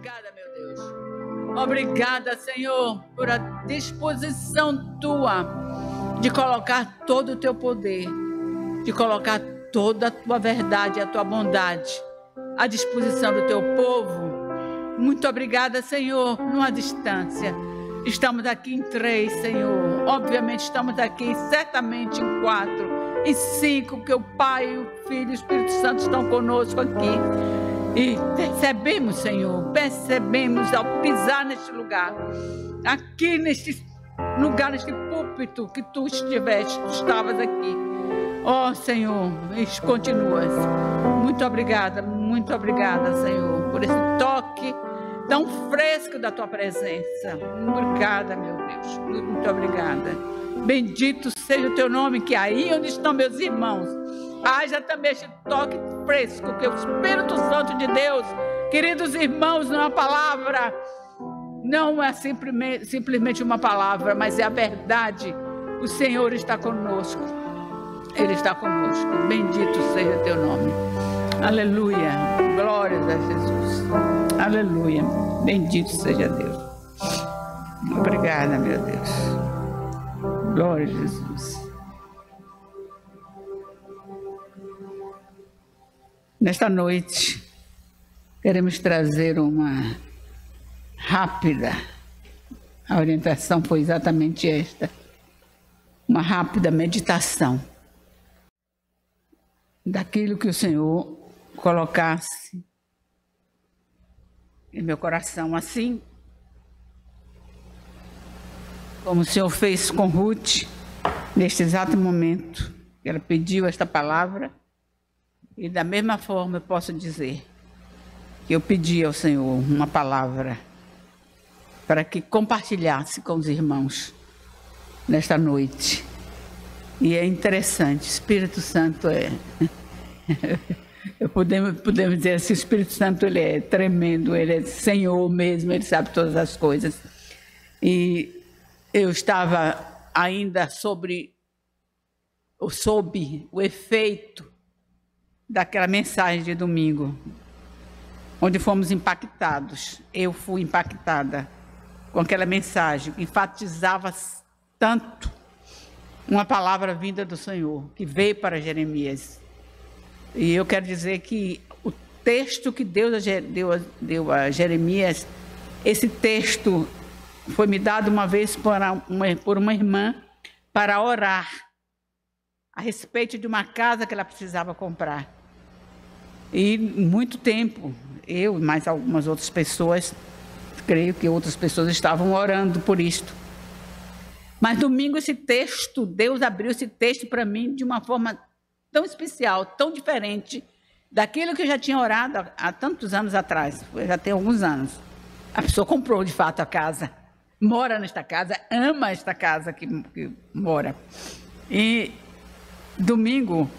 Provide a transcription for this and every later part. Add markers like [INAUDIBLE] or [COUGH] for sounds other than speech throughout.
obrigada, meu Deus. Obrigada, Senhor, por a disposição tua de colocar todo o teu poder, de colocar toda a tua verdade a tua bondade à disposição do teu povo. Muito obrigada, Senhor, numa distância. Estamos aqui em três, Senhor. Obviamente estamos aqui certamente em quatro, em cinco, porque o Pai, o Filho e o Espírito Santo estão conosco aqui. E percebemos, Senhor, percebemos ao pisar neste lugar, aqui neste lugar, neste púlpito que tu estiveste, tu estavas aqui. Ó oh, Senhor, continuas. Muito obrigada, muito obrigada, Senhor, por esse toque tão fresco da tua presença. Obrigada, meu Deus, muito obrigada. Bendito seja o teu nome, que aí onde estão meus irmãos, haja também este toque fresco, que o Espírito Santo de Deus, queridos irmãos, não é uma palavra, não é simplesmente, uma palavra, mas é a verdade. O Senhor está conosco. Ele está conosco. Bendito seja teu nome. Aleluia. Glórias a Jesus. Aleluia. Bendito seja Deus. Obrigada, meu Deus. Glória a Jesus. Nesta noite, queremos trazer uma rápida, a orientação foi exatamente esta, uma rápida meditação daquilo que o Senhor colocasse em meu coração, assim como o Senhor fez com Ruth, neste exato momento, ela pediu esta palavra e da mesma forma eu posso dizer que eu pedi ao Senhor uma palavra para que compartilhasse com os irmãos nesta noite. E é interessante, Espírito Santo é. [LAUGHS] Podemos, podemos dizer assim, o Espírito Santo ele é tremendo, ele é Senhor mesmo, ele sabe todas as coisas. E eu estava ainda sobre, sob o efeito daquela mensagem de domingo, onde fomos impactados. Eu fui impactada com aquela mensagem que enfatizava tanto uma palavra vinda do Senhor, que veio para Jeremias. E eu quero dizer que o texto que Deus deu, a Jeremias, esse texto foi me dado uma vez por uma irmã para orar a respeito de uma casa que ela precisava comprar. E muito tempo, eu e mais algumas outras pessoas, creio que outras pessoas estavam orando por isto. Mas domingo esse texto, Deus abriu esse texto para mim de uma forma tão especial, tão diferente daquilo que eu já tinha orado há, há tantos anos atrás, já tem alguns anos. A pessoa comprou de fato a casa, mora nesta casa, ama esta casa que, que mora. E domingo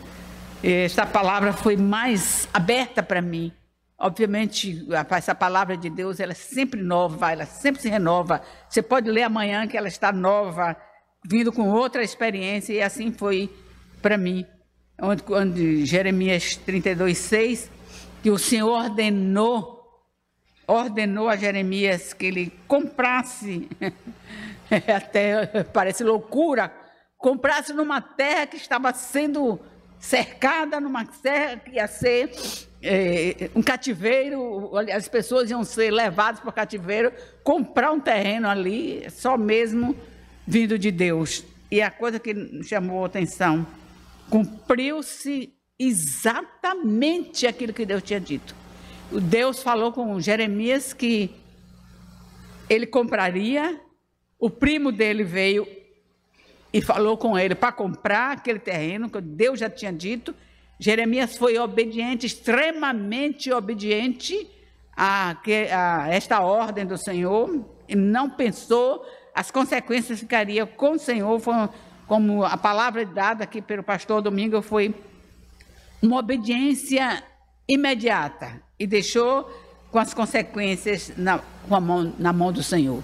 esta palavra foi mais aberta para mim. Obviamente, essa palavra de Deus, ela é sempre nova, ela sempre se renova. Você pode ler amanhã que ela está nova, vindo com outra experiência, e assim foi para mim. Onde, onde Jeremias 32, 6, que o Senhor ordenou, ordenou a Jeremias que ele comprasse, [LAUGHS] até parece loucura, comprasse numa terra que estava sendo cercada numa serra que ia ser é, um cativeiro, as pessoas iam ser levadas para o cativeiro, comprar um terreno ali, só mesmo vindo de Deus. E a coisa que chamou a atenção, cumpriu-se exatamente aquilo que Deus tinha dito. Deus falou com Jeremias que ele compraria, o primo dele veio e falou com ele para comprar aquele terreno que Deus já tinha dito. Jeremias foi obediente, extremamente obediente a, a esta ordem do Senhor, e não pensou, as consequências ficariam com o Senhor, como a palavra dada aqui pelo pastor Domingo foi uma obediência imediata e deixou com as consequências na, com a mão, na mão do Senhor.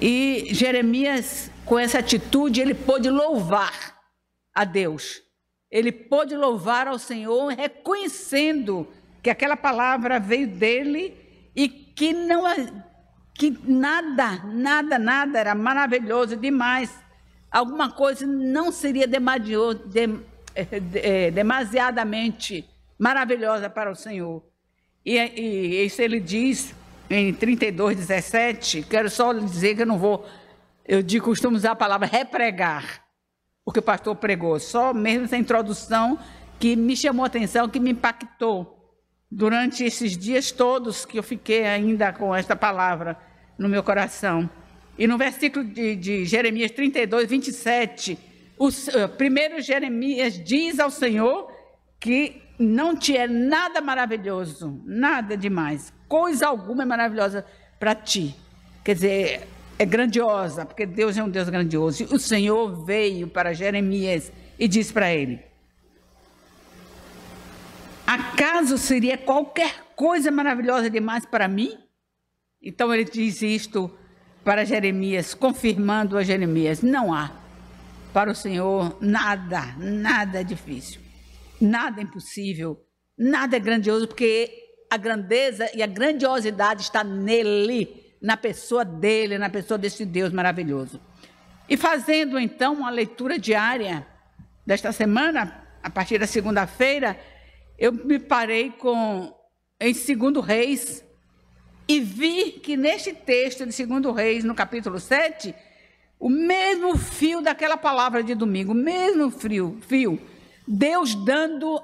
E Jeremias com essa atitude, ele pôde louvar a Deus. Ele pôde louvar ao Senhor, reconhecendo que aquela palavra veio dele e que não que nada, nada, nada era maravilhoso demais. Alguma coisa não seria demasiado, é, demasiadamente maravilhosa para o Senhor. E, e isso ele diz em 32, 17. Quero só dizer que eu não vou, eu de costumo usar a palavra repregar, o que o pastor pregou, só mesmo essa introdução que me chamou a atenção, que me impactou durante esses dias todos que eu fiquei ainda com esta palavra no meu coração. E no versículo de, de Jeremias 32, 27, o uh, primeiro Jeremias diz ao Senhor que não tinha nada maravilhoso, nada demais, coisa alguma é maravilhosa para ti. Quer dizer, é grandiosa, porque Deus é um Deus grandioso. O Senhor veio para Jeremias e disse para ele: Acaso seria qualquer coisa maravilhosa demais para mim? Então ele diz isto para Jeremias, confirmando a Jeremias: não há para o Senhor nada, nada é difícil, nada é impossível, nada é grandioso, porque a grandeza e a grandiosidade está nele, na pessoa dele, na pessoa desse Deus maravilhoso. E fazendo então uma leitura diária desta semana, a partir da segunda-feira, eu me parei com em Segundo Reis e vi que neste texto de Segundo Reis, no capítulo 7, o mesmo fio daquela palavra de domingo, o mesmo fio, fio, Deus dando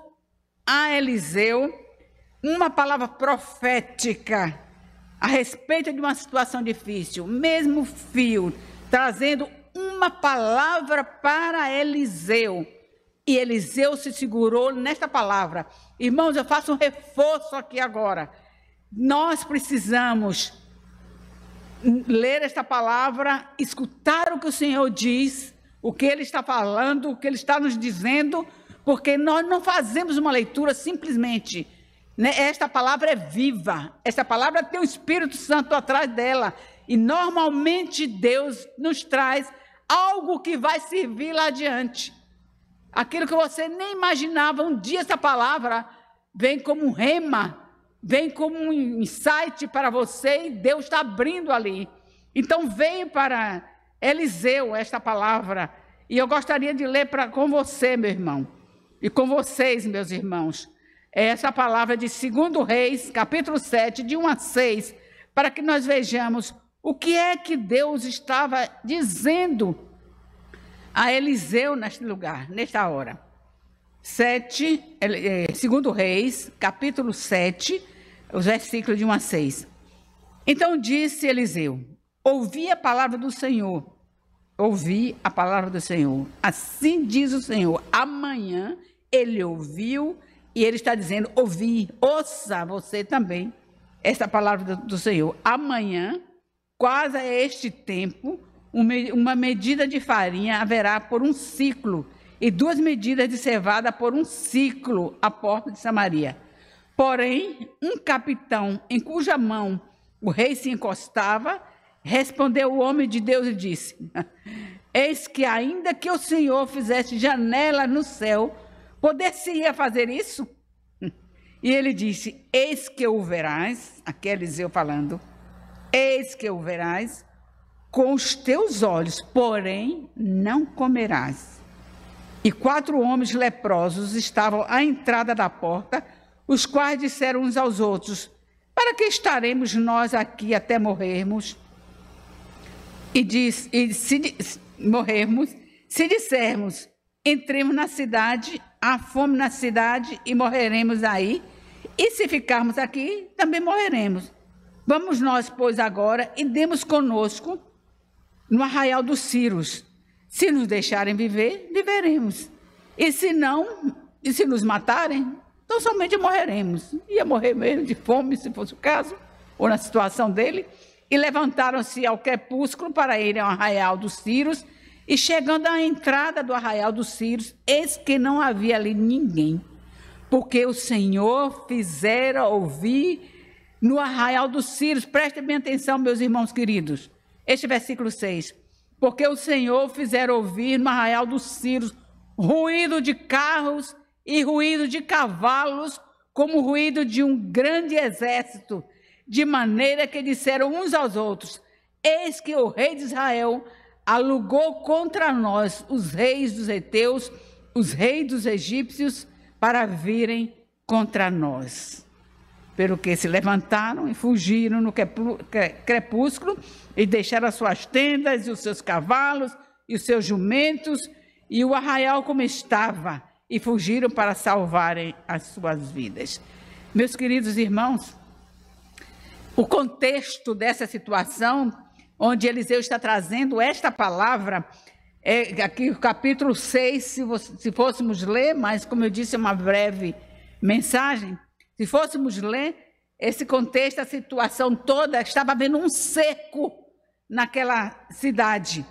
a Eliseu uma palavra profética a respeito de uma situação difícil, mesmo fio, trazendo uma palavra para Eliseu e Eliseu se segurou nesta palavra. Irmãos, eu faço um reforço aqui agora. Nós precisamos ler esta palavra, escutar o que o Senhor diz, o que Ele está falando, o que Ele está nos dizendo, porque nós não fazemos uma leitura simplesmente. Né? Esta palavra é viva, esta palavra tem o Espírito Santo atrás dela, e normalmente Deus nos traz algo que vai servir lá adiante. Aquilo que você nem imaginava, um dia essa palavra vem como um rema, vem como um insight para você e Deus está abrindo ali. Então veio para Eliseu esta palavra e eu gostaria de ler para com você, meu irmão, e com vocês, meus irmãos, essa palavra de 2 Reis, capítulo 7, de 1 a 6, para que nós vejamos o que é que Deus estava dizendo a Eliseu neste lugar, nesta hora. 7, é, segundo Reis, capítulo 7, os versículos de 1 a 6. Então disse Eliseu: Ouvi a palavra do Senhor. Ouvi a palavra do Senhor. Assim diz o Senhor. Amanhã ele ouviu e ele está dizendo: Ouvi, ouça você também esta palavra do, do Senhor. Amanhã, quase a este tempo, uma medida de farinha haverá por um ciclo, e duas medidas de cevada por um ciclo à porta de Samaria. Porém, um capitão em cuja mão o rei se encostava, respondeu o homem de Deus e disse: [LAUGHS] Eis que, ainda que o Senhor fizesse janela no céu, poder-se-ia fazer isso? E ele disse: Eis que o verás, aqui é Eliseu falando, eis que o verás, com os teus olhos, porém não comerás. E quatro homens leprosos estavam à entrada da porta, os quais disseram uns aos outros: Para que estaremos nós aqui até morrermos? E, diz, e se morrermos, se dissermos: Entremos na cidade, há fome na cidade e morreremos aí. E se ficarmos aqui, também morreremos. Vamos nós, pois, agora e demos conosco no arraial dos Círios. Se nos deixarem viver, viveremos. E se não, e se nos matarem, então somente morreremos. Ia morrer mesmo de fome, se fosse o caso, ou na situação dele. E levantaram-se ao crepúsculo para irem ao arraial dos Círios. E chegando à entrada do arraial dos Círios, eis que não havia ali ninguém, porque o Senhor fizera ouvir no arraial dos Círios. Prestem bem atenção, meus irmãos queridos este versículo 6. Porque o Senhor fizer ouvir no arraial dos Círios ruído de carros e ruído de cavalos, como ruído de um grande exército. de maneira que disseram uns aos outros: Eis que o rei de Israel alugou contra nós os reis dos heteus, os reis dos egípcios, para virem contra nós. Pelo que se levantaram e fugiram no crepúsculo e deixaram as suas tendas e os seus cavalos e os seus jumentos e o arraial como estava e fugiram para salvarem as suas vidas. Meus queridos irmãos, o contexto dessa situação, onde Eliseu está trazendo esta palavra, é aqui o capítulo 6, se, se fôssemos ler, mas como eu disse, é uma breve mensagem. Se fôssemos ler esse contexto, a situação toda, estava havendo um seco naquela cidade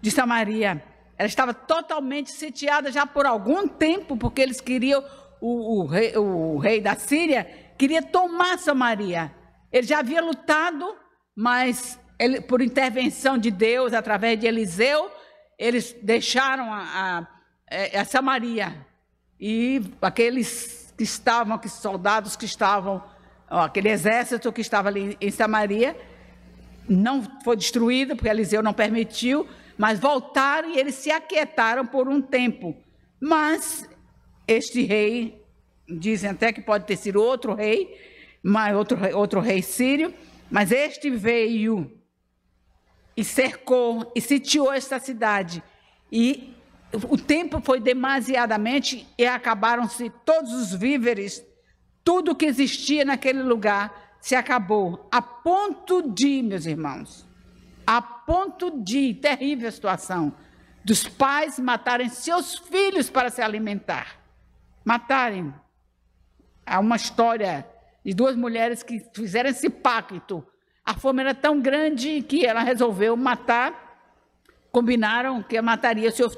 de Samaria. Ela estava totalmente sitiada já por algum tempo, porque eles queriam, o, o, rei, o rei da Síria queria tomar Samaria. Ele já havia lutado, mas ele, por intervenção de Deus, através de Eliseu, eles deixaram a, a, é, a Samaria. E aqueles que estavam, aqueles soldados que estavam, ó, aquele exército que estava ali em Samaria, não foi destruído, porque Eliseu não permitiu, mas voltaram e eles se aquietaram por um tempo. Mas este rei, dizem até que pode ter sido outro rei, mas outro, outro rei sírio, mas este veio e cercou e sitiou esta cidade. E o tempo foi demasiadamente e acabaram-se todos os víveres, tudo que existia naquele lugar se acabou, a ponto de, meus irmãos, a ponto de terrível situação dos pais matarem seus filhos para se alimentar. Matarem. Há uma história de duas mulheres que fizeram esse pacto a fome era tão grande que ela resolveu matar. Combinaram que mataria seu,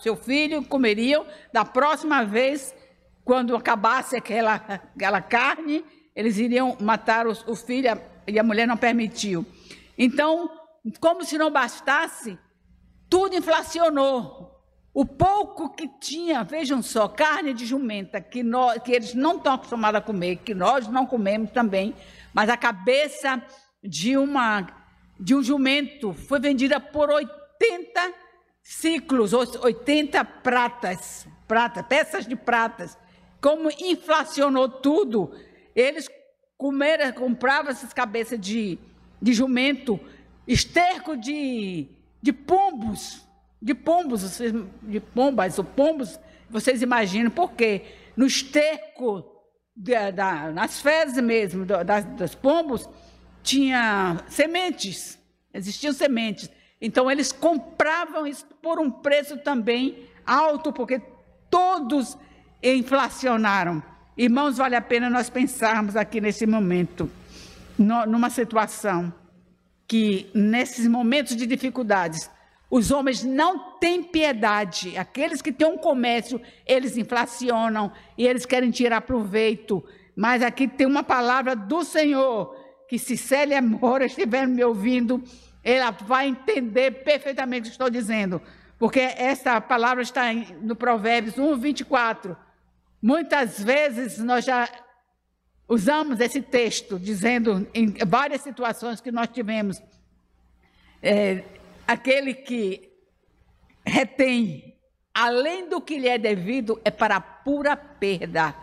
seu filho, comeriam. Da próxima vez, quando acabasse aquela, aquela carne, eles iriam matar o, filho e a mulher não permitiu. Então, como se não bastasse, tudo inflacionou. O pouco que tinha, vejam só, carne de jumenta, que, nós, que eles não estão acostumados a comer, que nós não comemos também, mas a cabeça de uma de um jumento foi vendida por 80 ciclos, 80 pratas, prata, peças de pratas. Como inflacionou tudo, eles comeram, compravam essas cabeças de, de jumento, esterco de, de pombos, de pombos, de pombas, ou pombos, vocês imaginam, por quê? No esterco, da, da, nas fezes mesmo, das, dos pombos, tinha sementes, existiam sementes. Então eles compravam isso por um preço também alto, porque todos inflacionaram. Irmãos, vale a pena nós pensarmos aqui nesse momento, numa situação que nesses momentos de dificuldades, os homens não têm piedade. Aqueles que têm um comércio, eles inflacionam e eles querem tirar proveito. Mas aqui tem uma palavra do Senhor que se Célia Moura estiver me ouvindo, ela vai entender perfeitamente o que estou dizendo, porque essa palavra está no Provérbios 1, 24. Muitas vezes nós já usamos esse texto, dizendo em várias situações que nós tivemos, é, aquele que retém, além do que lhe é devido, é para pura perda.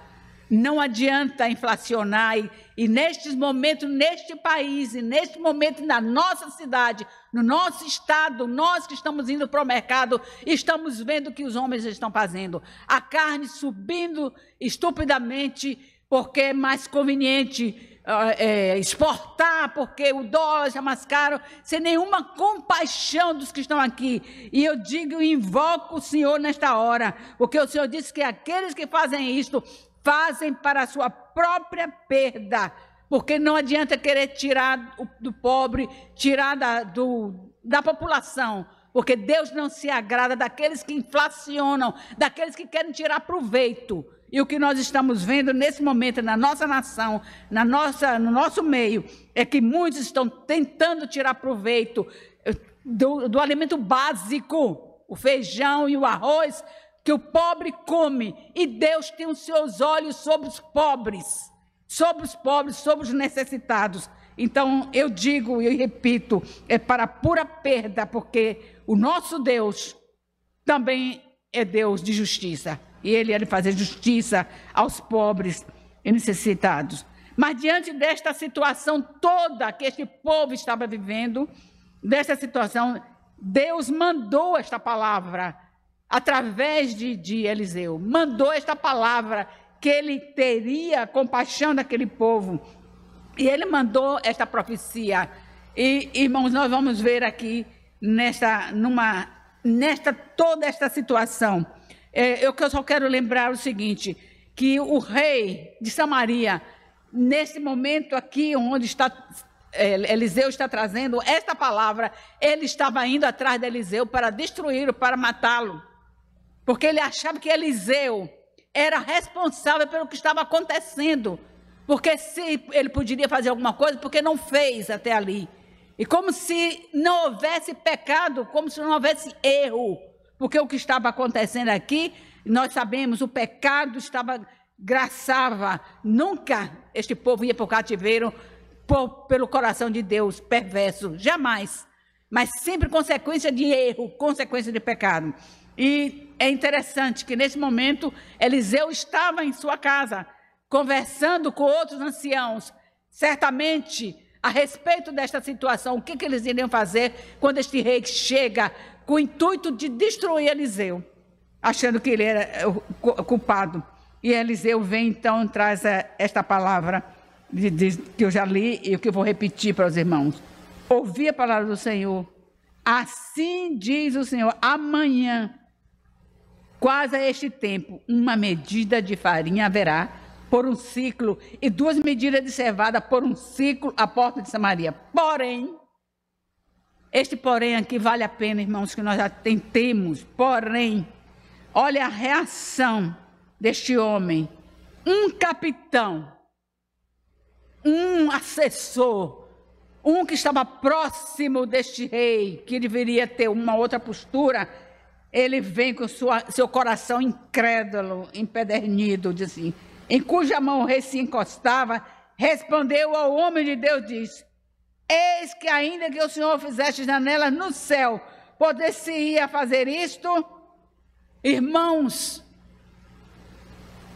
Não adianta inflacionar e, e nestes momentos, neste país e neste momento na nossa cidade, no nosso estado, nós que estamos indo para o mercado, estamos vendo o que os homens estão fazendo. A carne subindo estupidamente porque é mais conveniente é, exportar, porque o dólar já mais caro, sem nenhuma compaixão dos que estão aqui. E eu digo invoco o Senhor nesta hora, porque o Senhor disse que aqueles que fazem isto fazem para a sua própria perda, porque não adianta querer tirar do pobre, tirar da, do, da população, porque Deus não se agrada daqueles que inflacionam, daqueles que querem tirar proveito. E o que nós estamos vendo nesse momento na nossa nação, na nossa, no nosso meio, é que muitos estão tentando tirar proveito eh, do, do alimento básico, o feijão e o arroz, que o pobre come, e Deus tem os seus olhos sobre os pobres, sobre os pobres, sobre os necessitados. Então eu digo e repito, é para pura perda, porque o nosso Deus também é Deus de justiça. E Ele é de fazer justiça aos pobres e necessitados. Mas diante desta situação toda que este povo estava vivendo, desta situação, Deus mandou esta palavra através de, de Eliseu, mandou esta palavra que ele teria compaixão daquele povo. E ele mandou esta profecia. E, irmãos, nós vamos ver aqui nesta, numa, nesta toda esta situação. É, eu só quero lembrar o seguinte: que o rei de Samaria, nesse momento aqui, onde está é, Eliseu está trazendo esta palavra, ele estava indo atrás de Eliseu para destruí-lo, para matá-lo. Porque ele achava que Eliseu era responsável pelo que estava acontecendo. Porque se ele poderia fazer alguma coisa, porque não fez até ali. E como se não houvesse pecado, como se não houvesse erro. Porque o que estava acontecendo aqui, nós sabemos, o pecado estava graçava. Nunca este povo ia para o cativeiro por, pelo coração de Deus perverso, jamais. Mas sempre consequência de erro, consequência de pecado. E é interessante que nesse momento Eliseu estava em sua casa, conversando com outros anciãos, certamente a respeito desta situação, o que, que eles iriam fazer quando este rei chega com o intuito de destruir Eliseu, achando que ele era o culpado. E Eliseu vem então traz eh, esta palavra que eu já li e que eu vou repetir para os irmãos. Ouvi a palavra do Senhor. Assim diz o Senhor: amanhã, quase a este tempo, uma medida de farinha haverá por um ciclo e duas medidas de cevada por um ciclo à porta de Samaria. Porém, este porém aqui vale a pena, irmãos, que nós já tentemos. Porém, olha a reação deste homem, um capitão, um assessor, um que estava próximo deste rei, que deveria ter uma outra postura, ele vem com sua, seu coração incrédulo, empedernido, diz assim, em cuja mão o rei se encostava, respondeu ao homem de Deus, diz, eis que ainda que o Senhor fizesse janelas no céu, poder-se-ia fazer isto? Irmãos,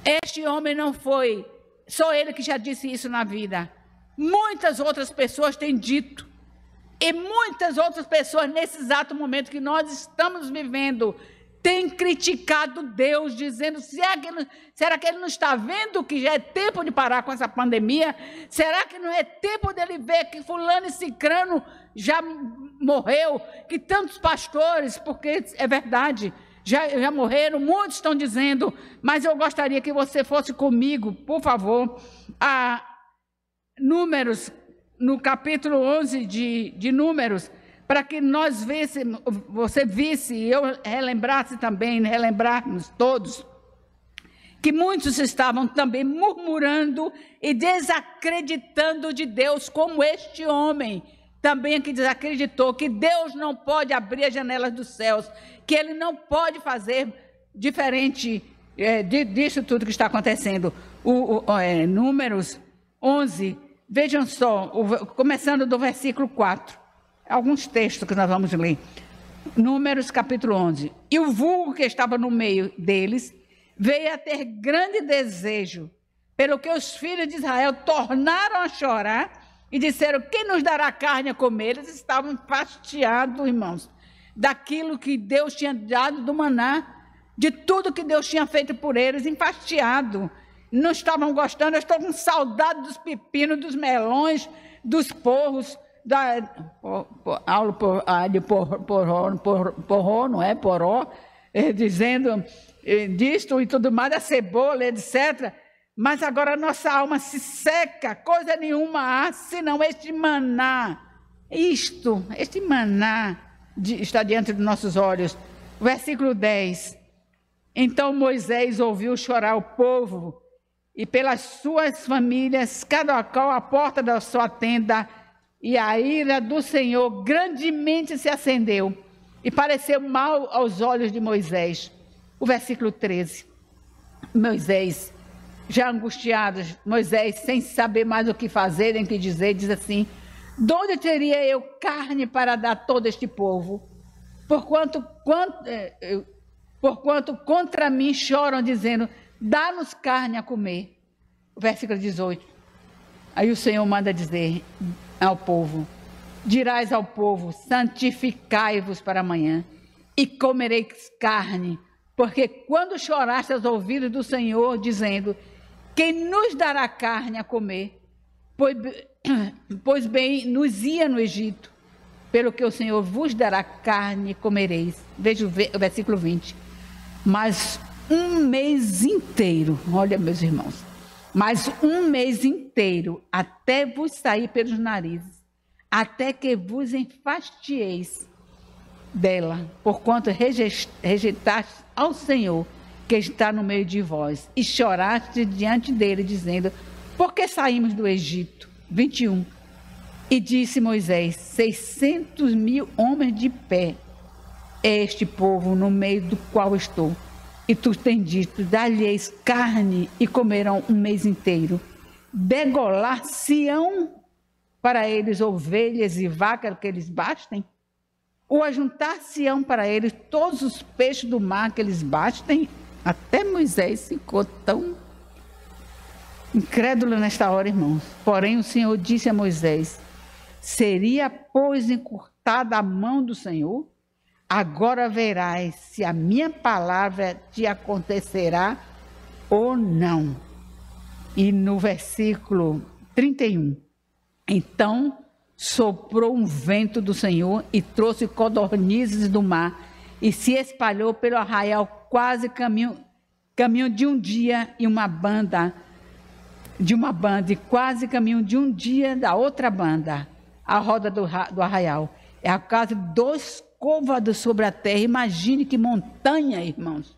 este homem não foi só ele que já disse isso na vida. Muitas outras pessoas têm dito. E muitas outras pessoas, nesse exato momento que nós estamos vivendo, têm criticado Deus, dizendo: será que, ele, será que ele não está vendo que já é tempo de parar com essa pandemia? Será que não é tempo dele ver que Fulano e Cicrano já morreu? Que tantos pastores, porque é verdade, já, já morreram, muitos estão dizendo, mas eu gostaria que você fosse comigo, por favor, a Números, no capítulo 11 de, de Números, para que nós víssemos, você visse e eu relembrasse também, relembrarmos todos, que muitos estavam também murmurando e desacreditando de Deus, como este homem também que desacreditou que Deus não pode abrir as janelas dos céus, que Ele não pode fazer diferente é, disso tudo que está acontecendo. O, o é, números 11, vejam só, começando do versículo 4, alguns textos que nós vamos ler. Números capítulo 11. E o vulgo que estava no meio deles veio a ter grande desejo, pelo que os filhos de Israel tornaram a chorar e disseram: Quem nos dará carne a comer? Eles estavam fastiados, irmãos, daquilo que Deus tinha dado do maná, de tudo que Deus tinha feito por eles, enfastiado. Não estavam gostando, estão com saudade dos pepinos, dos melões, dos porros, da aula por, de porró, por, por, porró, não é? Poró, eh, dizendo eh, disto e tudo mais, da cebola, etc. Mas agora nossa alma se seca, coisa nenhuma há, senão este maná. Isto, este maná de, está diante dos nossos olhos. Versículo 10. Então Moisés ouviu chorar o povo e pelas suas famílias, cada qual à porta da sua tenda, e a ira do Senhor grandemente se acendeu e pareceu mal aos olhos de Moisés. O versículo 13. Moisés já angustiados, Moisés, sem saber mais o que fazer, nem o que dizer, diz assim: De onde teria eu carne para dar a todo este povo? Porquanto, quanto, é, porquanto contra mim choram, dizendo: dá-nos carne a comer. Versículo 18. Aí o Senhor manda dizer ao povo: dirás ao povo: santificai-vos para amanhã, e comereis carne, porque quando choraste aos ouvidos do Senhor, dizendo: Quem nos dará carne a comer? Pois, [COUGHS] pois bem, nos ia no Egito, pelo que o Senhor vos dará carne e comereis. Veja o versículo 20. Mas um mês inteiro, olha, meus irmãos, mas um mês inteiro, até vos sair pelos narizes, até que vos enfastieis dela, porquanto rejeitaste ao Senhor que está no meio de vós, e choraste diante dele, dizendo: Por que saímos do Egito? 21. E disse Moisés: Seiscentos mil homens de pé este povo no meio do qual estou. E tu tens dito: Dá-lhes carne e comerão um mês inteiro. Degolar-se-ão para eles ovelhas e vacas que eles bastem? ou ajuntar-se-ão para eles todos os peixes do mar que eles bastem. Até Moisés ficou tão incrédulo nesta hora, irmãos. Porém, o Senhor disse a Moisés: Seria, pois, encurtada a mão do Senhor? Agora verás se a minha palavra te acontecerá ou não. E no versículo 31. Então soprou um vento do Senhor e trouxe codornizes do mar e se espalhou pelo arraial quase caminho, caminho de um dia e uma banda de uma banda e quase caminho de um dia da outra banda a roda do, do arraial é a casa dois côvados sobre a terra imagine que montanha irmãos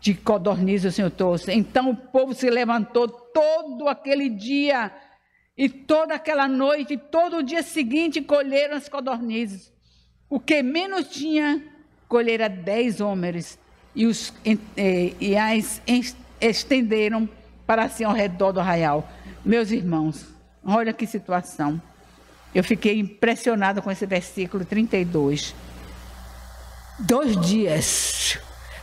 de codornizes o Senhor trouxe então o povo se levantou todo aquele dia e toda aquela noite, e todo o dia seguinte, colheram as codornizes. O que menos tinha, colhera dez homens, e, os, e as estenderam para si ao redor do arraial. Meus irmãos, olha que situação. Eu fiquei impressionada com esse versículo 32. Dois dias.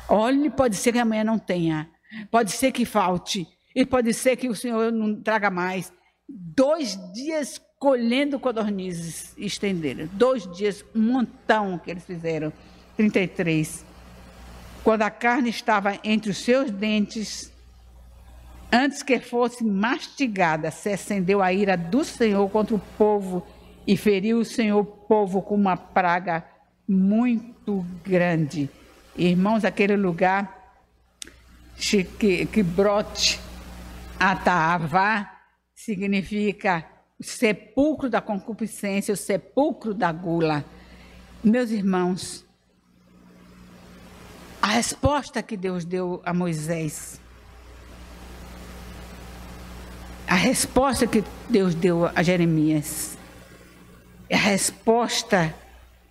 Olhe, pode ser que amanhã não tenha. Pode ser que falte. E pode ser que o Senhor não traga mais dois dias colhendo codornizes estenderam. Dois dias, um montão que eles fizeram. 33. Quando a carne estava entre os seus dentes, antes que fosse mastigada, se acendeu a ira do Senhor contra o povo e feriu o Senhor o povo com uma praga muito grande. Irmãos, aquele lugar que, que brote Ataavá significa o sepulcro da concupiscência, o sepulcro da gula. Meus irmãos, a resposta que Deus deu a Moisés, a resposta que Deus deu a Jeremias, é a resposta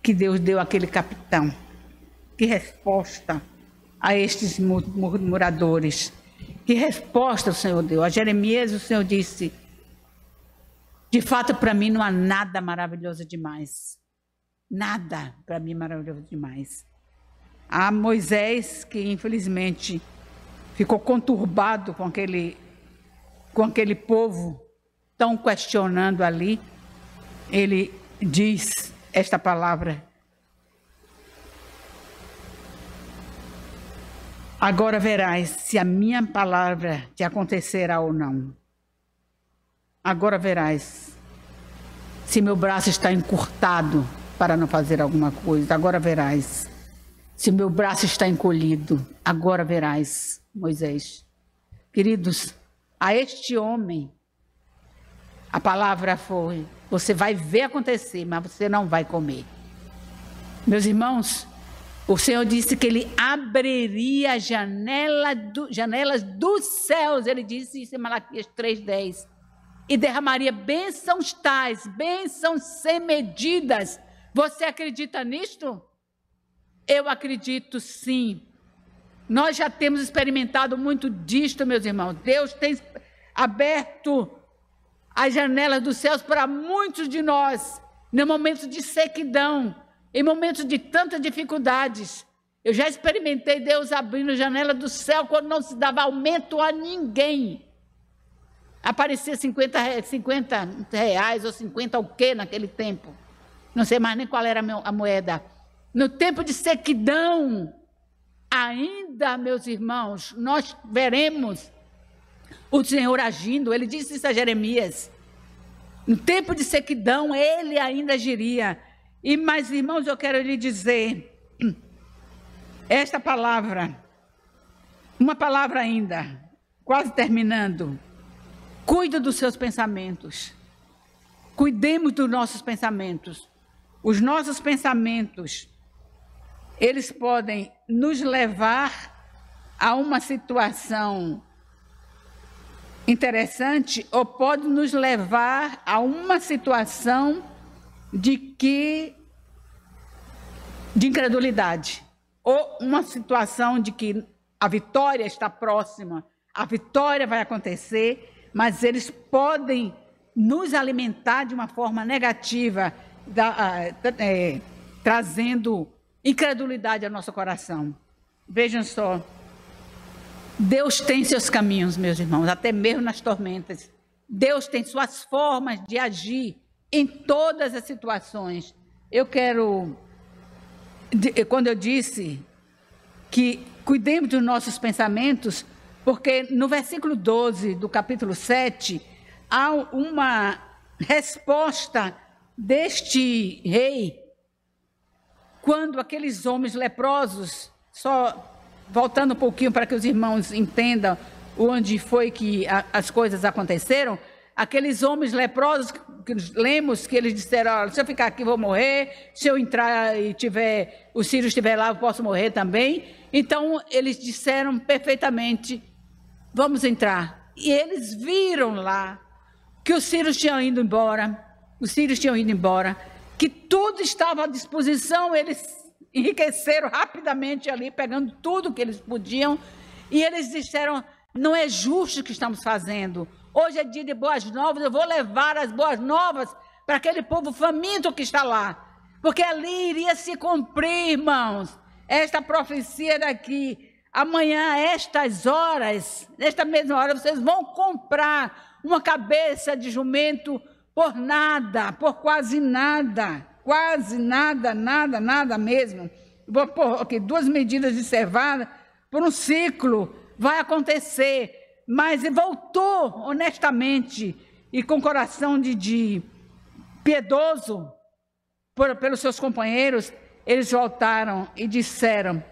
que Deus deu àquele capitão. Que resposta a estes murmuradores. Que resposta o Senhor deu? A Jeremias o Senhor disse: de fato, para mim não há nada maravilhoso demais. Nada para mim maravilhoso demais. Há Moisés que infelizmente ficou conturbado com aquele com aquele povo tão questionando ali. Ele diz esta palavra: Agora verás se a minha palavra te acontecerá ou não. Agora verás se meu braço está encurtado para não fazer alguma coisa. Agora verás se meu braço está encolhido. Agora verás, Moisés. Queridos, a este homem, a palavra foi: você vai ver acontecer, mas você não vai comer. Meus irmãos, o Senhor disse que ele abriria janela do, janelas dos céus. Ele disse isso em Malaquias 3,10 e derramaria bênçãos tais, bênçãos sem medidas. Você acredita nisto? Eu acredito sim. Nós já temos experimentado muito disto, meus irmãos. Deus tem aberto as janelas dos céus para muitos de nós, no momento de sequidão, em momentos de tantas dificuldades. Eu já experimentei Deus abrindo a janela do céu quando não se dava aumento a ninguém. Aparecia 50, 50 reais ou 50 o quê naquele tempo. Não sei mais nem qual era a moeda. No tempo de sequidão, ainda, meus irmãos, nós veremos o Senhor agindo. Ele disse isso a Jeremias. No tempo de sequidão, ele ainda agiria. E, mas, irmãos, eu quero lhe dizer [CLEARS THROAT] esta palavra, uma palavra ainda, quase terminando. Cuida dos seus pensamentos. Cuidemos dos nossos pensamentos. Os nossos pensamentos, eles podem nos levar a uma situação interessante ou pode nos levar a uma situação de que de incredulidade ou uma situação de que a vitória está próxima, a vitória vai acontecer, mas eles podem nos alimentar de uma forma negativa, da, é, trazendo incredulidade ao nosso coração. Vejam só, Deus tem seus caminhos, meus irmãos, até mesmo nas tormentas. Deus tem suas formas de agir em todas as situações. Eu quero quando eu disse que cuidemos dos nossos pensamentos, porque no versículo 12 do capítulo 7 há uma resposta deste rei quando aqueles homens leprosos, só voltando um pouquinho para que os irmãos entendam onde foi que a, as coisas aconteceram, aqueles homens leprosos que lemos que eles disseram, se eu ficar aqui vou morrer, se eu entrar e tiver, o Sírio estiver lá, eu posso morrer também. Então eles disseram perfeitamente, vamos entrar. E eles viram lá que os sírios tinham ido embora, os sírios tinham ido embora, que tudo estava à disposição, eles enriqueceram rapidamente ali, pegando tudo que eles podiam, e eles disseram, não é justo o que estamos fazendo. Hoje é dia de boas novas, eu vou levar as boas novas para aquele povo faminto que está lá. Porque ali iria se cumprir, irmãos, esta profecia daqui. Amanhã, estas horas, nesta mesma hora, vocês vão comprar uma cabeça de jumento por nada, por quase nada, quase nada, nada, nada mesmo. Vou pôr aqui duas medidas de cevada por um ciclo, vai acontecer. Mas voltou honestamente e com coração de, de piedoso por, pelos seus companheiros, eles voltaram e disseram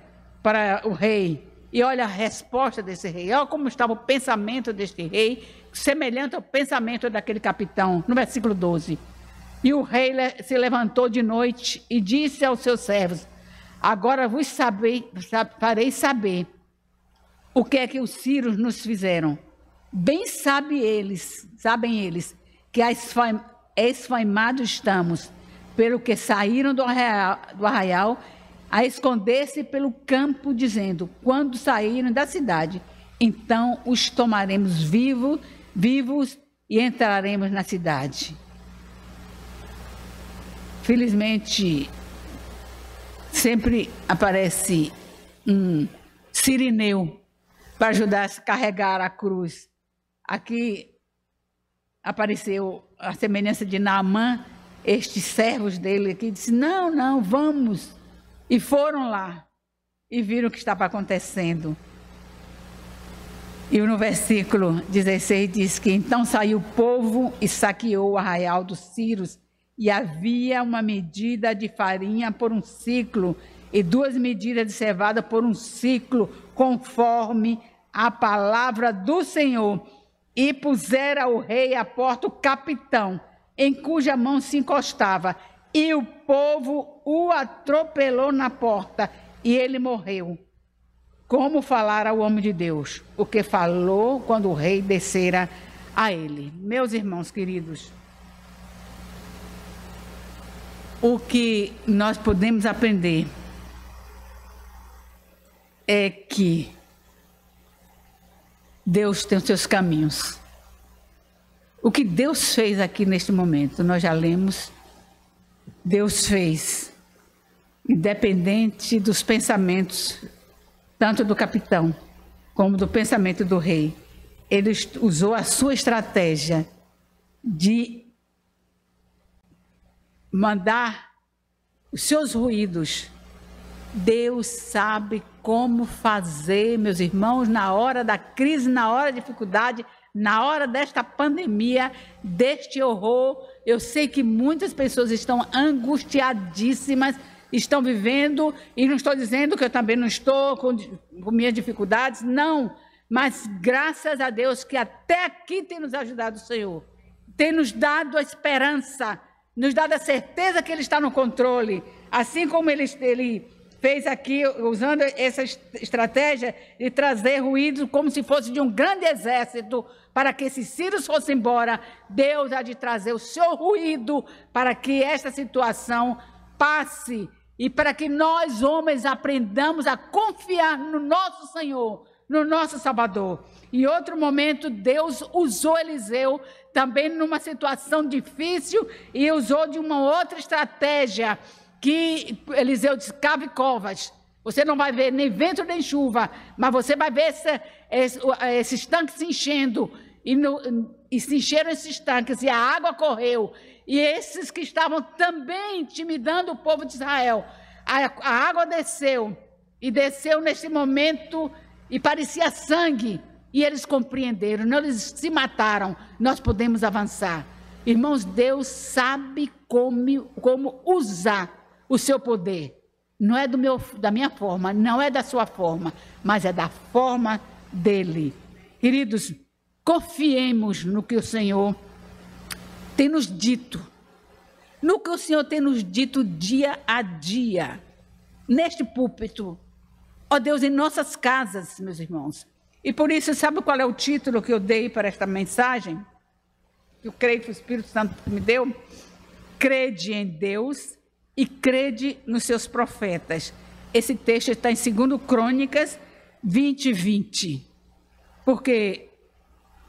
para o rei, e olha a resposta desse rei, olha como estava o pensamento deste rei, semelhante ao pensamento daquele capitão, no versículo 12. E o rei se levantou de noite e disse aos seus servos: Agora vos sabei, farei saber o que é que os sírios nos fizeram. Bem sabe eles, sabem eles, que esfaimados estamos, pelo que saíram do arraial, do arraial a esconder-se pelo campo, dizendo: quando saíram da cidade, então os tomaremos vivos e entraremos na cidade. Felizmente, sempre aparece um sirineu para ajudar a carregar a cruz. Aqui apareceu a semelhança de Naamã, estes servos dele aqui, disse: Não, não, vamos. E foram lá e viram o que estava acontecendo. E no versículo 16 diz que então saiu o povo e saqueou o arraial dos Círios, e havia uma medida de farinha por um ciclo, e duas medidas de cevada por um ciclo, conforme a palavra do Senhor e pusera o rei à porta o capitão, em cuja mão se encostava, e o povo o atropelou na porta, e ele morreu. Como falara o homem de Deus, o que falou quando o rei descera a ele. Meus irmãos queridos, o que nós podemos aprender é que Deus tem os seus caminhos. O que Deus fez aqui neste momento, nós já lemos. Deus fez, independente dos pensamentos, tanto do capitão como do pensamento do rei. Ele usou a sua estratégia de mandar os seus ruídos. Deus sabe como fazer, meus irmãos, na hora da crise, na hora da dificuldade, na hora desta pandemia, deste horror. Eu sei que muitas pessoas estão angustiadíssimas, estão vivendo, e não estou dizendo que eu também não estou com, com minhas dificuldades, não. Mas graças a Deus que até aqui tem nos ajudado o Senhor, tem nos dado a esperança, nos dado a certeza que Ele está no controle, assim como Ele, ele fez aqui, usando essa estratégia de trazer ruído como se fosse de um grande exército, para que esses sírios fossem embora, Deus há de trazer o seu ruído para que esta situação passe e para que nós, homens, aprendamos a confiar no nosso Senhor, no nosso Salvador. Em outro momento, Deus usou Eliseu também numa situação difícil e usou de uma outra estratégia que Eliseu disse: cave covas. Você não vai ver nem vento nem chuva, mas você vai ver esse, esse, esses tanques se enchendo. E, no, e se encheram esses tanques, e a água correu. E esses que estavam também intimidando o povo de Israel, a, a água desceu. E desceu neste momento e parecia sangue. E eles compreenderam, não eles se mataram, nós podemos avançar. Irmãos, Deus sabe como, como usar o seu poder. Não é do meu, da minha forma, não é da sua forma, mas é da forma dele. Queridos, confiemos no que o Senhor tem nos dito, no que o Senhor tem nos dito dia a dia, neste púlpito, ó Deus, em nossas casas, meus irmãos. E por isso, sabe qual é o título que eu dei para esta mensagem? Eu creio que o Espírito Santo me deu? Crede em Deus e crede nos seus profetas. Esse texto está em 2 Crônicas 20, 20. Porque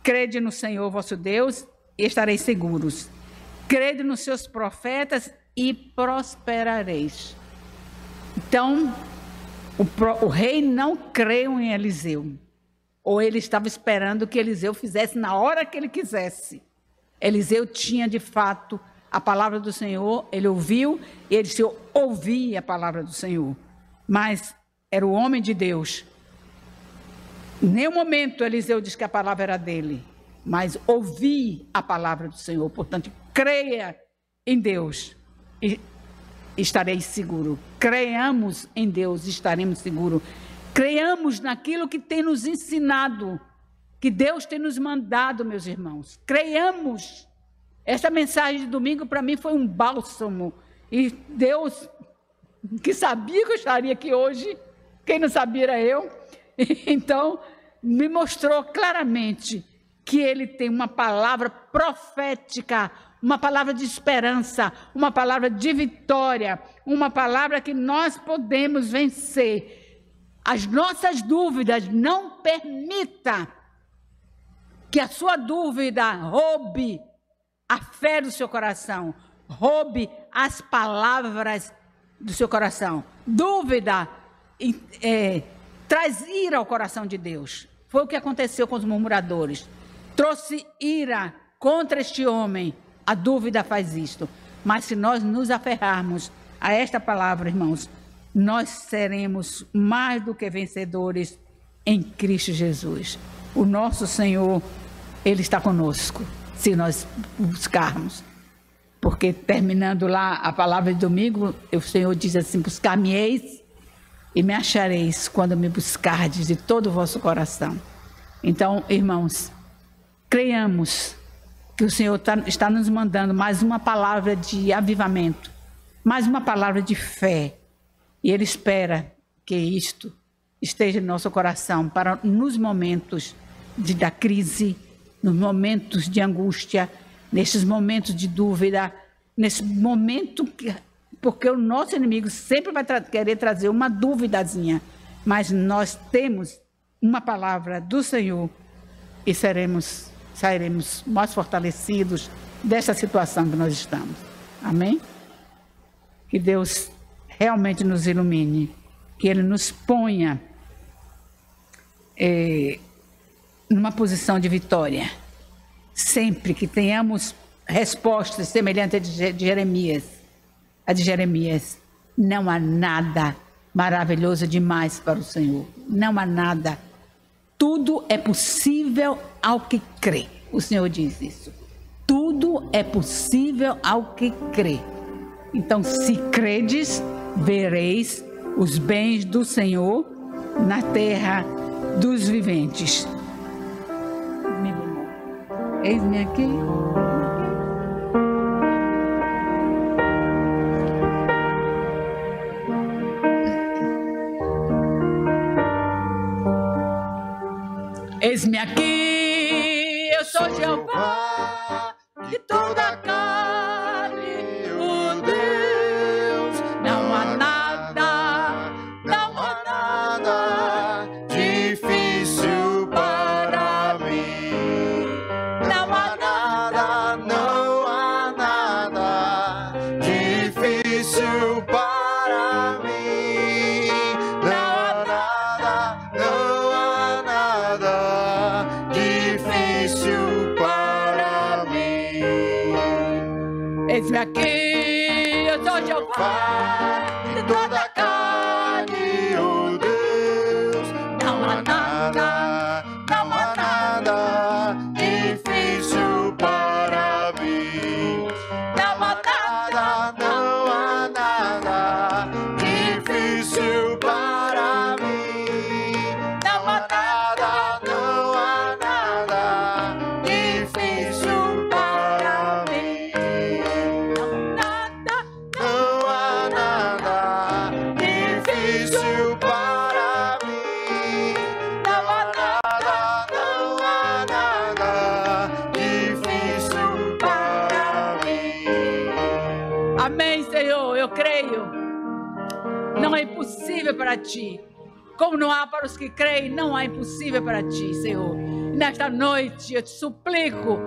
crede no Senhor vosso Deus e estareis seguros. Crede nos seus profetas e prosperareis. Então, o, o rei não creu em Eliseu. Ou ele estava esperando que Eliseu fizesse na hora que ele quisesse. Eliseu tinha de fato a palavra do Senhor, ele ouviu e ele se ouvia a palavra do Senhor. Mas era o homem de Deus. Em nenhum momento Eliseu diz que a palavra era dele, mas ouvi a palavra do Senhor. Portanto, creia em Deus e estareis seguro. Creiamos em Deus e estaremos seguros. Creiamos naquilo que tem nos ensinado, que Deus tem nos mandado, meus irmãos. Creiamos. Esta mensagem de domingo para mim foi um bálsamo. E Deus, que sabia que eu estaria aqui hoje, quem não sabia era eu, [LAUGHS] então me mostrou claramente que ele tem uma palavra profética, uma palavra de esperança, uma palavra de vitória, uma palavra que nós podemos vencer as nossas dúvidas, não permita que a sua dúvida roube a fé do seu coração, roube as palavras do seu coração. Dúvida é, traz ira ao coração de Deus. Foi o que aconteceu com os murmuradores. Trouxe ira contra este homem. A dúvida faz isto. Mas se nós nos aferrarmos a esta palavra, irmãos, nós seremos mais do que vencedores em Cristo Jesus. O nosso Senhor, Ele está conosco, se nós buscarmos. Porque terminando lá a palavra de domingo, o Senhor diz assim: Buscar-me-eis e me achareis quando me buscardes de todo o vosso coração. Então, irmãos, creiamos que o Senhor tá, está nos mandando mais uma palavra de avivamento, mais uma palavra de fé e Ele espera que isto esteja em nosso coração para nos momentos de, da crise, nos momentos de angústia, nesses momentos de dúvida, nesse momento que. Porque o nosso inimigo sempre vai tra querer trazer uma duvidazinha, mas nós temos uma palavra do Senhor e seremos sairemos mais fortalecidos dessa situação que nós estamos. Amém? Que Deus realmente nos ilumine, que Ele nos ponha é, numa posição de vitória. Sempre que tenhamos respostas semelhantes a de Jeremias, a de Jeremias, não há nada maravilhoso demais para o Senhor. Não há nada. Tudo é possível ao que crê. O Senhor diz isso. Tudo é possível ao que crê. Então, se credes, vereis os bens do Senhor na terra dos viventes. Eis-me aqui. Eis-me aqui, eu sou Jeová de toda a carne, não há para os que creem, não há impossível para ti, Senhor. Nesta noite eu te suplico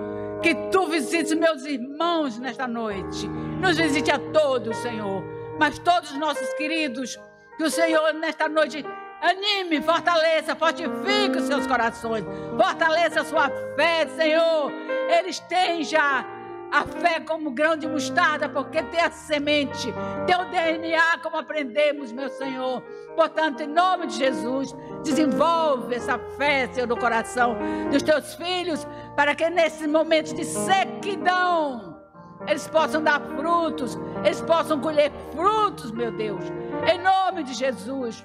que tu visites meus irmãos nesta noite. Nos visite a todos, Senhor. Mas todos os nossos queridos, que o Senhor nesta noite anime, fortaleça, fortifique os seus corações. Fortaleça a sua fé, Senhor. Eles têm já a fé como grão de mostarda, porque tem a semente, tem o DNA, como aprendemos, meu Senhor. Portanto, em nome de Jesus, desenvolve essa fé, Senhor, no coração dos teus filhos, para que nesses momentos de sequidão, eles possam dar frutos, eles possam colher frutos, meu Deus. Em nome de Jesus.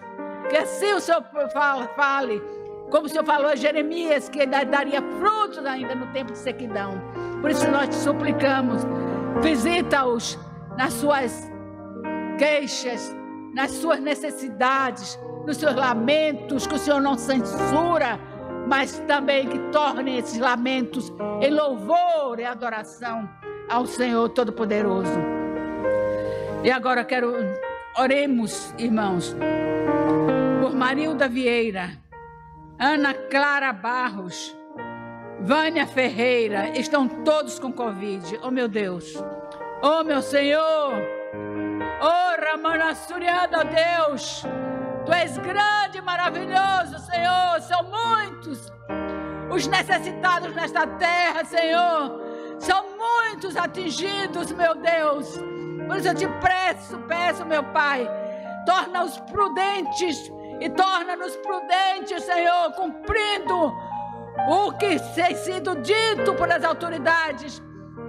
Que assim o Senhor fa- fale, como o Senhor falou a Jeremias, que ele daria frutos ainda no tempo de sequidão. Por isso nós te suplicamos, visita-os nas suas queixas, nas suas necessidades, nos seus lamentos, que o Senhor não censura, mas também que torne esses lamentos em louvor e adoração ao Senhor Todo-Poderoso. E agora quero, oremos, irmãos, por Marilda Vieira, Ana Clara Barros, Vânia Ferreira, estão todos com Covid. Oh, meu Deus. Oh, meu Senhor. Oh, Ramana Suriada, Deus. Tu és grande e maravilhoso, Senhor. São muitos os necessitados nesta terra, Senhor. São muitos atingidos, meu Deus. Por isso eu te peço, peço, meu Pai, torna-os prudentes e torna-nos prudentes, Senhor, cumprindo o que tem sido dito pelas autoridades,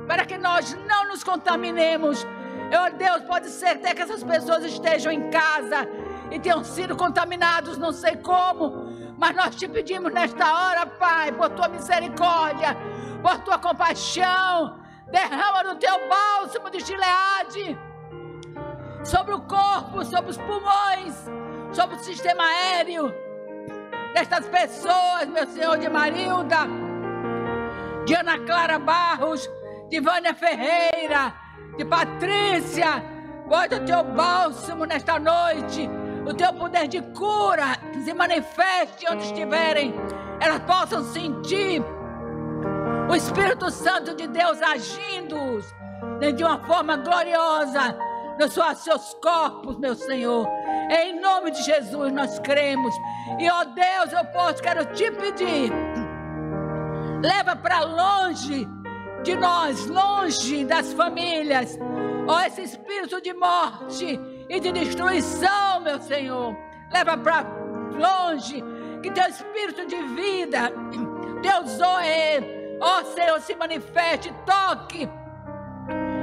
para que nós não nos contaminemos. Eu, Deus, pode ser até que essas pessoas estejam em casa e tenham sido contaminados, não sei como, mas nós te pedimos nesta hora, Pai, por tua misericórdia, por tua compaixão, derrama no teu bálsamo de Gileade sobre o corpo, sobre os pulmões, sobre o sistema aéreo destas pessoas, meu Senhor, de Marilda, de Ana Clara Barros, de Vânia Ferreira, de Patrícia. Bota o teu bálsamo nesta noite, o teu poder de cura se manifeste onde estiverem, elas possam sentir O Espírito Santo de Deus agindo de uma forma gloriosa nos seus corpos, meu Senhor. Em nome de Jesus nós cremos. E, ó Deus, eu posso, quero te pedir. Leva para longe de nós, longe das famílias, ó esse espírito de morte e de destruição, meu Senhor. Leva para longe que teu espírito de vida, Deus, ó Senhor, se manifeste, toque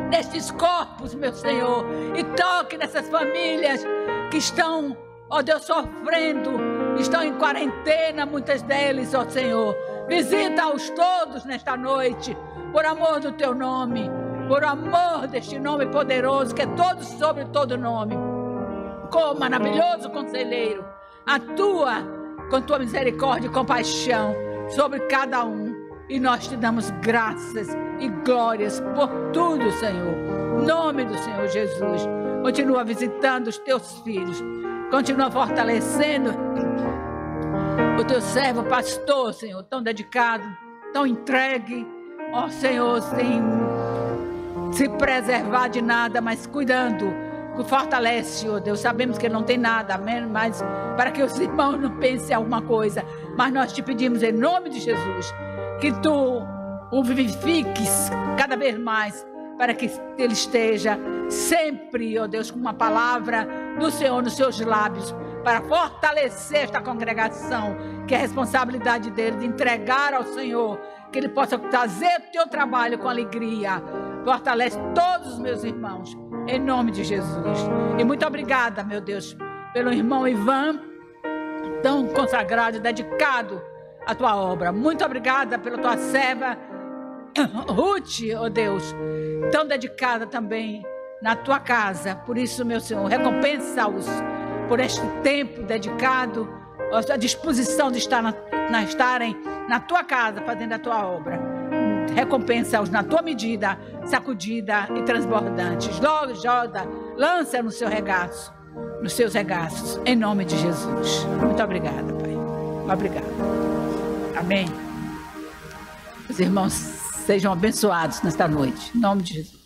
nestes corpos, meu Senhor, e toque nessas famílias que estão, ó Deus, sofrendo, estão em quarentena, muitas deles, ó Senhor. Visita-os todos nesta noite, por amor do teu nome, por amor deste nome poderoso, que é todo sobre todo nome. Como maravilhoso conselheiro, atua com tua misericórdia e compaixão sobre cada um. E nós te damos graças e glórias por tudo, Senhor. Nome do Senhor Jesus. Continua visitando os teus filhos. Continua fortalecendo o teu servo pastor, Senhor, tão dedicado, tão entregue. Ó Senhor, sem se preservar de nada, mas cuidando, fortalece, ó Deus. Sabemos que não tem nada, amém, mas para que os irmãos não pensem alguma coisa. Mas nós te pedimos em nome de Jesus que tu o vivifiques cada vez mais, para que ele esteja sempre, ó Deus, com uma palavra do Senhor nos seus lábios, para fortalecer esta congregação, que é a responsabilidade dele de entregar ao Senhor, que ele possa trazer o teu trabalho com alegria. Fortalece todos os meus irmãos, em nome de Jesus. E muito obrigada, meu Deus, pelo irmão Ivan, tão consagrado dedicado à tua obra. Muito obrigada pela tua serva [COUGHS] Ruth, oh Deus, tão dedicada também na tua casa. Por isso, meu Senhor, recompensa-os por este tempo dedicado, a disposição de estar na, na, estarem na tua casa fazendo a tua obra. Recompensa-os na tua medida, sacudida e transbordante. Logo, joga, lança no seu regaço, nos seus regaços, em nome de Jesus. Muito obrigada, Pai. Obrigada. Amém. Os irmãos Sejam abençoados nesta noite. Em nome de Jesus.